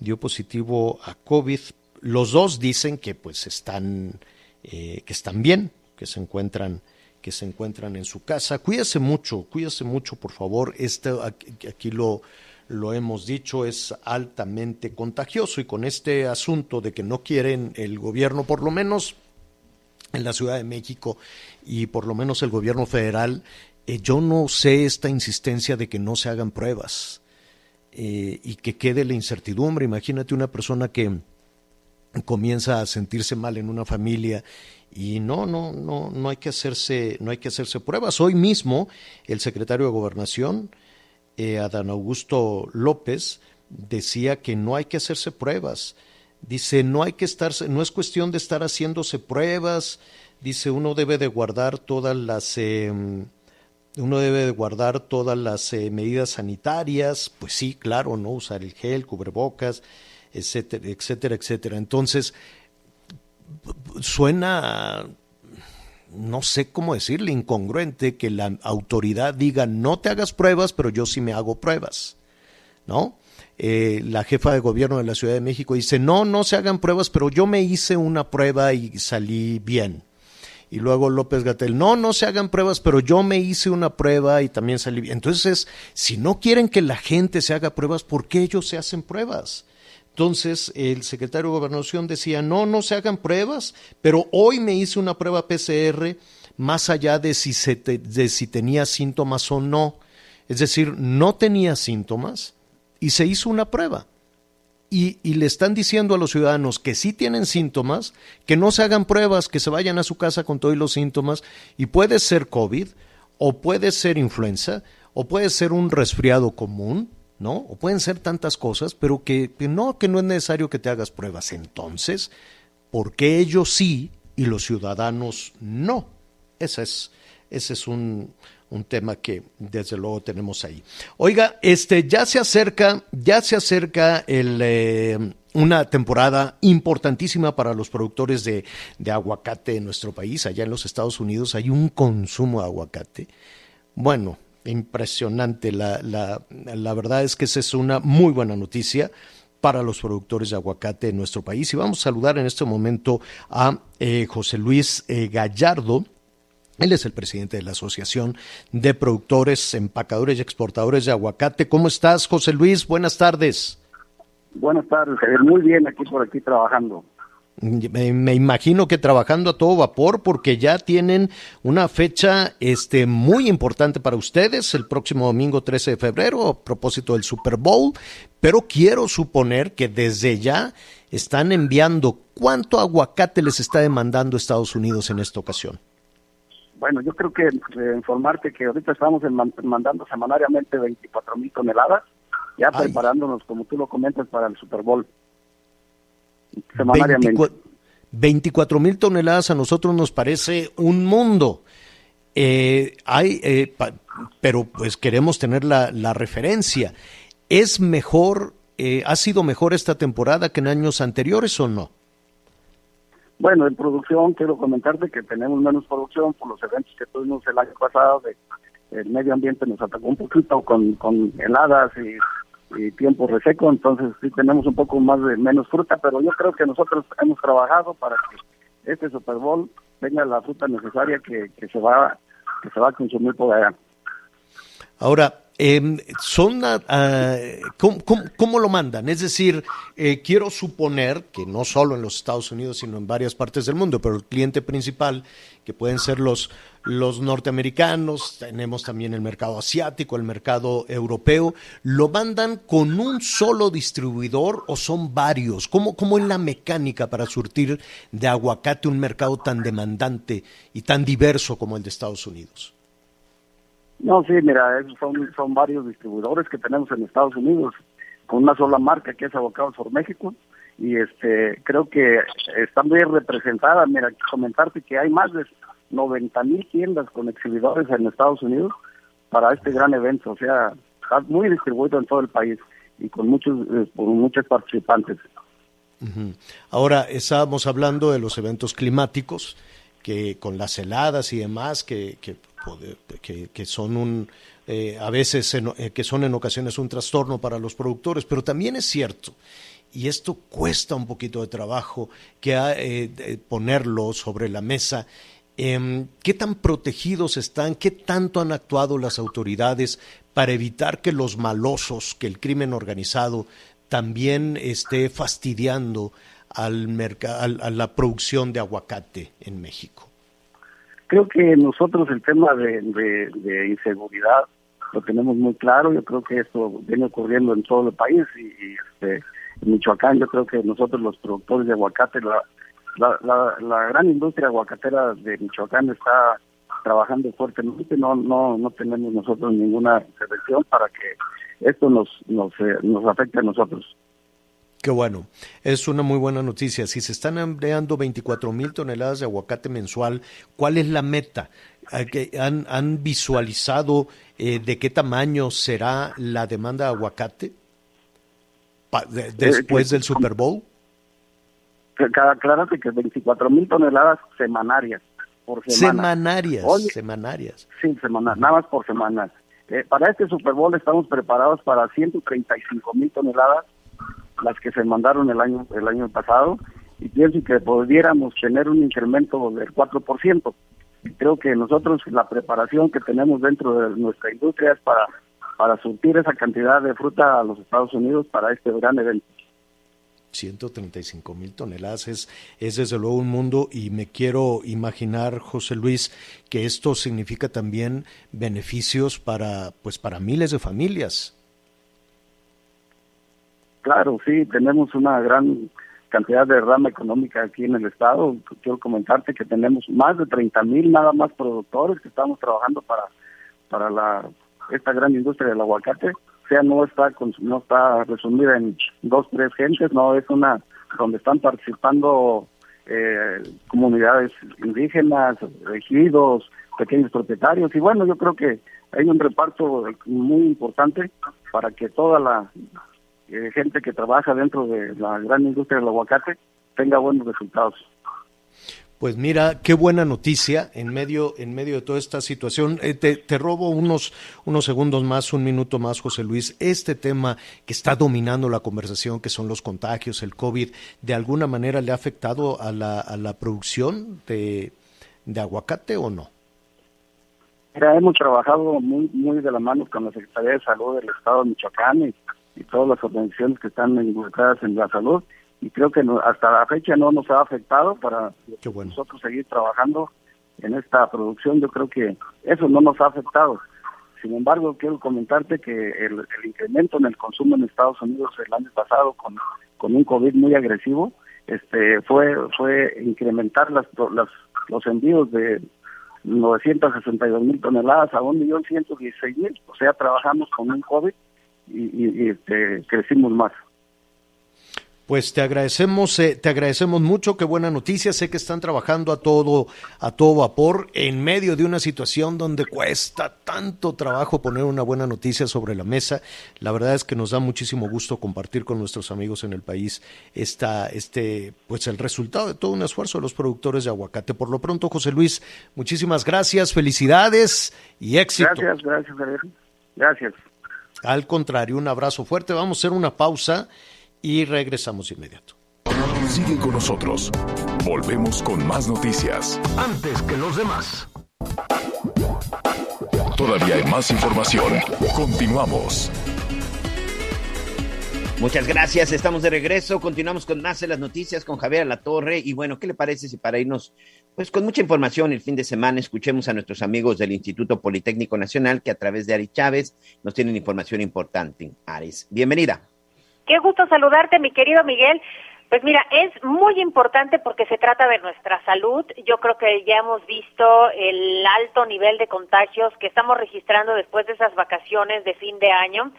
dio positivo a COVID. Los dos dicen que pues están, eh, que están bien, que se encuentran, que se encuentran en su casa. Cuídese mucho, cuídese mucho, por favor. Este, aquí, aquí lo, lo hemos dicho, es altamente contagioso y con este asunto de que no quieren el gobierno, por lo menos en la Ciudad de México y por lo menos el gobierno federal, eh, yo no sé esta insistencia de que no se hagan pruebas eh, y que quede la incertidumbre. Imagínate una persona que comienza a sentirse mal en una familia y no no no no hay que hacerse no hay que hacerse pruebas hoy mismo el secretario de gobernación eh, Adán Augusto López decía que no hay que hacerse pruebas. Dice no hay que estar no es cuestión de estar haciéndose pruebas dice uno debe de guardar todas las eh, uno debe de guardar todas las eh, medidas sanitarias pues sí claro no usar el gel cubrebocas etcétera, etcétera, etcétera. Entonces, suena, no sé cómo decirle, incongruente que la autoridad diga no te hagas pruebas, pero yo sí me hago pruebas, ¿no? Eh, la jefa de gobierno de la Ciudad de México dice no, no se hagan pruebas, pero yo me hice una prueba y salí bien. Y luego López Gatel, no, no se hagan pruebas, pero yo me hice una prueba y también salí bien. Entonces, si no quieren que la gente se haga pruebas, ¿por qué ellos se hacen pruebas? Entonces el secretario de Gobernación decía, no, no se hagan pruebas, pero hoy me hice una prueba PCR más allá de si, se te- de si tenía síntomas o no. Es decir, no tenía síntomas y se hizo una prueba. Y, y le están diciendo a los ciudadanos que sí tienen síntomas, que no se hagan pruebas, que se vayan a su casa con todos los síntomas, y puede ser COVID, o puede ser influenza, o puede ser un resfriado común, ¿no? O pueden ser tantas cosas, pero que, no, que no es necesario que te hagas pruebas. Entonces, ¿por qué ellos sí y los ciudadanos no? Ese es, ese es un, un tema que desde luego tenemos ahí. Oiga, este ya se acerca, ya se acerca el, eh, una temporada importantísima para los productores de, de aguacate en nuestro país. Allá en los Estados Unidos hay un consumo de aguacate. Bueno, impresionante. La, la, la verdad es que esa es una muy buena noticia para los productores de aguacate en nuestro país. Y vamos a saludar en este momento a eh, José Luis eh, Gallardo. Él es el presidente de la Asociación de Productores, Empacadores y Exportadores de Aguacate. ¿Cómo estás, José Luis? Buenas tardes. Buenas tardes. Muy bien, aquí por aquí trabajando. Me, me imagino que trabajando a todo vapor porque ya tienen una fecha este, muy importante para ustedes, el próximo domingo 13 de febrero, a propósito del Super Bowl, pero quiero suponer que desde ya están enviando cuánto aguacate les está demandando Estados Unidos en esta ocasión. Bueno, yo creo que eh, informarte que ahorita estamos mandando semanariamente 24 mil toneladas, ya Ay. preparándonos, como tú lo comentas, para el Super Bowl. Semanariamente. 24 mil toneladas a nosotros nos parece un mundo. Eh, hay, eh, pa- pero pues queremos tener la, la referencia. ¿Es mejor, eh, ha sido mejor esta temporada que en años anteriores o no? Bueno, en producción, quiero comentarte que tenemos menos producción por los eventos que tuvimos el año pasado. De, el medio ambiente nos atacó un poquito con, con heladas y, y tiempo reseco, entonces sí tenemos un poco más de menos fruta, pero yo creo que nosotros hemos trabajado para que este Super Bowl tenga la fruta necesaria que, que se va que se va a consumir por allá. Ahora, eh, son, ¿cómo, cómo, cómo lo mandan? Es decir, eh, quiero suponer que no solo en los Estados Unidos, sino en varias partes del mundo, pero el cliente principal, que pueden ser los, los norteamericanos, tenemos también el mercado asiático, el mercado europeo, ¿lo mandan con un solo distribuidor o son varios? ¿Cómo, cómo es la mecánica para surtir de aguacate un mercado tan demandante y tan diverso como el de Estados Unidos? No, sí, mira, son, son varios distribuidores que tenemos en Estados Unidos con una sola marca que es Avocados por México y este creo que está muy representada. Mira, comentarte que hay más de 90 mil tiendas con exhibidores en Estados Unidos para este gran evento, o sea, está muy distribuido en todo el país. y con muchos, eh, con muchos participantes. Ahora, estábamos hablando de los eventos climáticos, que con las heladas y demás, que, que- son un, eh, a veces, en- eh, que son en ocasiones un trastorno para los productores, pero también es cierto, y esto cuesta un poquito de trabajo, que ha, eh, ponerlo sobre la mesa, em, ¿qué tan protegidos están, qué tanto han actuado las autoridades para evitar que los malosos, que el crimen organizado también esté fastidiando al al- a la producción de aguacate en México? Creo que nosotros el tema de, de- inseguridad lo tenemos muy claro. Yo creo que esto viene ocurriendo en todo el país y, este, en Michoacán yo creo que nosotros los productores de aguacate, la, la gran industria aguacatera de Michoacán está trabajando fuertemente. No no no tenemos nosotros ninguna intervención para que esto nos nos, eh, nos afecte a nosotros. Qué bueno, es una muy buena noticia. Si se están empleando 24 mil toneladas de aguacate mensual, ¿cuál es la meta? ¿A que- ¿Han, han visualizado eh, de qué tamaño será la demanda de aguacate Pa- de- después del Super Bowl? Que- que- Aclárate que 24 mil toneladas semanarias por semana. Semanarias, Oye, semanarias. Sí, semana, nada más por semana. Eh, para este Super Bowl estamos preparados para 135 mil toneladas, las que se mandaron el año el año pasado, y pienso que pudiéramos tener un incremento del 4%. Creo que nosotros la preparación que tenemos dentro de nuestra industria es para, para surtir esa cantidad de fruta a los Estados Unidos para este gran evento. 135 mil toneladas es, es desde luego un mundo y me quiero imaginar, José Luis, que esto significa también beneficios para, pues, para miles de familias. Claro, sí, tenemos una gran cantidad de rama económica aquí en el estado. Quiero comentarte que tenemos más de 30 mil nada más productores que estamos trabajando para para la esta gran industria del aguacate. O sea, no está no está resumida en dos tres gentes, no es una donde están participando eh, comunidades indígenas, ejidos, pequeños propietarios y bueno, yo creo que hay un reparto muy importante para que toda la eh, gente que trabaja dentro de la gran industria del aguacate tenga buenos resultados. Pues mira, qué buena noticia en medio, en medio de toda esta situación. Eh, te, te robo unos, unos segundos más, un minuto más, José Luis. Este tema que está dominando la conversación, que son los contagios, el COVID, ¿de alguna manera le ha afectado a la, a la producción de, de aguacate o no? Mira, hemos trabajado muy muy de la mano con la Secretaría de Salud del Estado de Michoacán y, y todas las organizaciones que están involucradas en la salud y creo que no- hasta la fecha no nos ha afectado para nosotros seguir trabajando en esta producción. Yo creo que eso no nos ha afectado. Sin embargo, quiero comentarte que el, el incremento en el consumo en Estados Unidos el año pasado con, con un COVID muy agresivo este fue fue incrementar las, las los envíos de 962 mil toneladas a 1.116.000. O sea, trabajamos con un COVID y, y- y, este, crecimos más. Pues te agradecemos, eh, te agradecemos mucho, qué buena noticia. Sé que están trabajando a todo, a todo vapor en medio de una situación donde cuesta tanto trabajo poner una buena noticia sobre la mesa. La verdad es que nos da muchísimo gusto compartir con nuestros amigos en el país esta, este, pues el resultado de todo un esfuerzo de los productores de aguacate. Por lo pronto, José Luis, muchísimas gracias, felicidades y éxito. Gracias, gracias, Javier. Gracias. Al contrario, un abrazo fuerte. Vamos a hacer una pausa y regresamos de inmediato. Sigue con nosotros. Volvemos con más noticias. Antes que los demás. Todavía hay más información. Continuamos. Muchas gracias, estamos de regreso, continuamos con más de las noticias con Javier La Torre y bueno, ¿qué le parece si para irnos pues con mucha información el fin de semana escuchemos a nuestros amigos del Instituto Politécnico Nacional que a través de Ari Chávez nos tienen información importante. Aris, bienvenida. Qué gusto saludarte, mi querido Miguel. Pues mira, es muy importante porque se trata de nuestra salud. Yo creo que ya hemos visto el alto nivel de contagios que estamos registrando después de esas vacaciones de fin de año.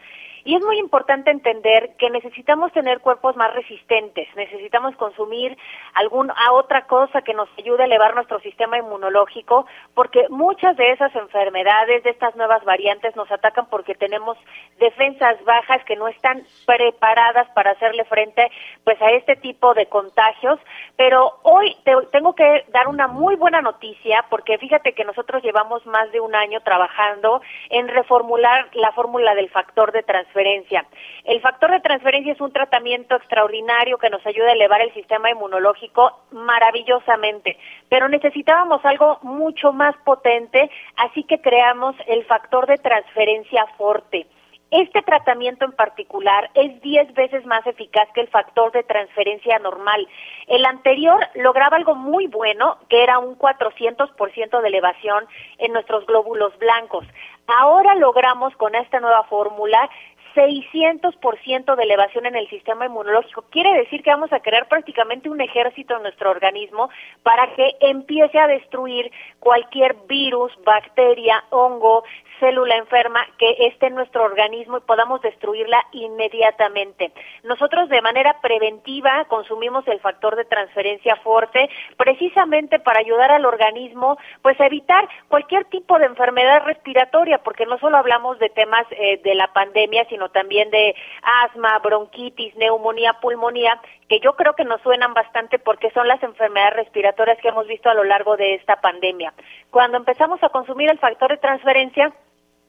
Y es muy importante entender que necesitamos tener cuerpos más resistentes, necesitamos consumir algún, a otra cosa que nos ayude a elevar nuestro sistema inmunológico, porque muchas de esas enfermedades, de estas nuevas variantes, nos atacan porque tenemos defensas bajas que no están preparadas para hacerle frente pues a este tipo de contagios. Pero hoy te, tengo que dar una muy buena noticia, porque fíjate que nosotros llevamos más de un año trabajando en reformular la fórmula del factor de transferencia. El factor de transferencia es un tratamiento extraordinario que nos ayuda a elevar el sistema inmunológico maravillosamente, pero necesitábamos algo mucho más potente, así que creamos el factor de transferencia forte. Este tratamiento en particular es 10 veces más eficaz que el factor de transferencia normal. El anterior lograba algo muy bueno, que era un 400% de elevación en nuestros glóbulos blancos. Ahora logramos con esta nueva fórmula 600% de elevación en el sistema inmunológico. Quiere decir que vamos a crear prácticamente un ejército en nuestro organismo para que empiece a destruir cualquier virus, bacteria, hongo, célula enferma que esté en nuestro organismo y podamos destruirla inmediatamente. Nosotros de manera preventiva consumimos el factor de transferencia fuerte precisamente para ayudar al organismo pues a evitar cualquier tipo de enfermedad respiratoria porque no solo hablamos de temas eh, de la pandemia sino también de asma, bronquitis, neumonía, pulmonía que yo creo que nos suenan bastante porque son las enfermedades respiratorias que hemos visto a lo largo de esta pandemia. Cuando empezamos a consumir el factor de transferencia,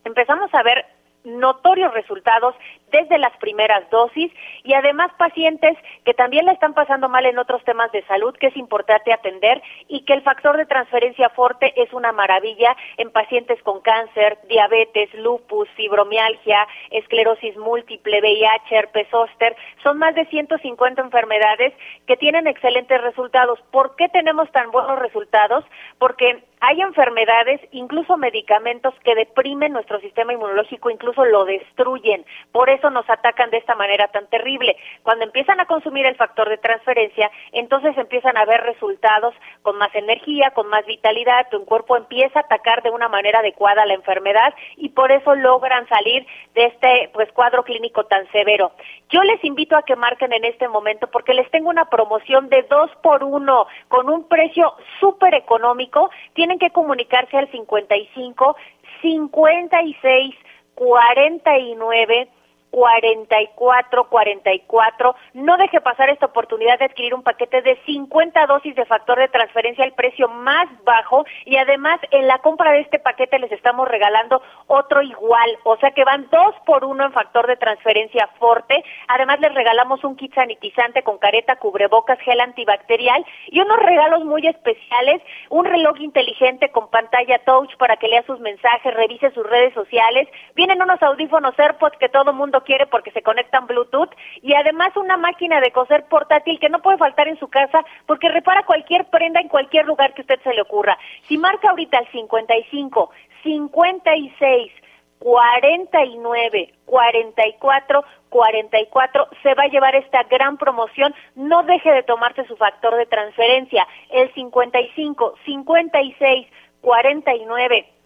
empezamos a ver notorios resultados desde las primeras dosis y además pacientes que también le están pasando mal en otros temas de salud que es importante atender y que el factor de transferencia fuerte es una maravilla en pacientes con cáncer, diabetes, lupus, fibromialgia, esclerosis múltiple, VIH, herpes zóster. Son más de 150 enfermedades que tienen excelentes resultados. ¿Por qué tenemos tan buenos resultados? Porque hay enfermedades, incluso medicamentos que deprimen nuestro sistema inmunológico, incluso lo destruyen. Por eso nos atacan de esta manera tan terrible. Cuando empiezan a consumir el factor de transferencia, entonces empiezan a ver resultados con más energía, con más vitalidad, tu cuerpo empieza a atacar de una manera adecuada la enfermedad y por eso logran salir de este pues cuadro clínico tan severo. Yo les invito a que marquen en este momento porque les tengo una promoción de dos por uno con un precio súper económico. Tienen que comunicarse al 55 56 49 44 44. No deje pasar esta oportunidad de adquirir un paquete de 50 dosis de factor de transferencia al precio más bajo y además en la compra de este paquete les estamos regalando otro igual, o sea que van dos por uno en factor de transferencia fuerte. Además les regalamos un kit sanitizante con careta, cubrebocas, gel antibacterial y unos regalos muy especiales, un reloj inteligente con pantalla touch para que lea sus mensajes, revise sus redes sociales. Vienen unos audífonos AirPods que todo mundo quiere porque se conectan Bluetooth y además una máquina de coser portátil que no puede faltar en su casa porque repara cualquier prenda en cualquier lugar que usted se le ocurra. Si marca ahorita el 55 56 49 44 44 se va a llevar esta gran promoción. No deje de tomarse su factor de transferencia. El 55 56 49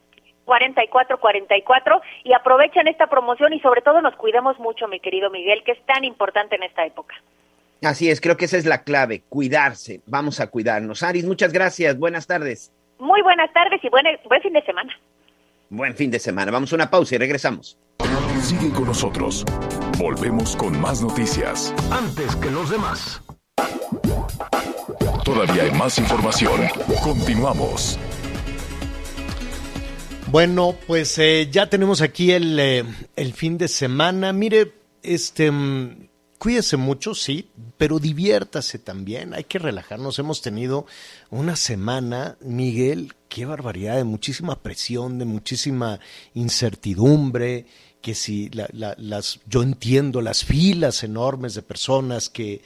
4444 y aprovechen esta promoción y sobre todo nos cuidemos mucho, mi querido Miguel, que es tan importante en esta época. Así es, creo que esa es la clave, cuidarse, vamos a cuidarnos. Aris, muchas gracias, buenas tardes. Muy buenas tardes y buen, buen fin de semana. Buen fin de semana, vamos a una pausa y regresamos. Sigue con nosotros, volvemos con más noticias. Antes que los demás. Todavía hay más información, continuamos. Bueno, pues eh, ya tenemos aquí el, eh, fin de semana. Mire, este, mm, cuídese mucho, sí, pero diviértase también. Hay que relajarnos. Hemos tenido una semana, Miguel, qué barbaridad, de muchísima presión, de muchísima incertidumbre. Que si la, la, las, yo entiendo las filas enormes de personas que,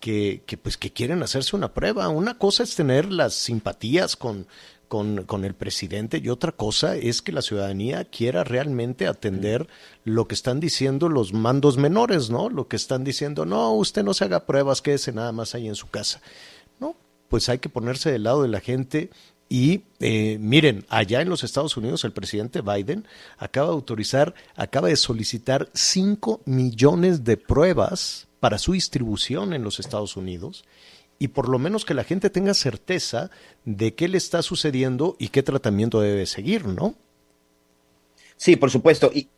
que, pues que quieren hacerse una prueba. Una cosa es tener las simpatías con, con, con, el presidente y otra cosa es que la ciudadanía quiera realmente atender lo que están diciendo los mandos menores, ¿no? Lo que están diciendo, no, usted no se haga pruebas, quédese nada más ahí en su casa. No, pues hay que ponerse del lado de la gente Y eh, miren, allá en los Estados Unidos el presidente Biden acaba de autorizar, acaba de solicitar 5 millones de pruebas para su distribución en los Estados Unidos y por lo menos que la gente tenga certeza de qué le está sucediendo y qué tratamiento debe seguir, ¿no? Sí, por supuesto. Y,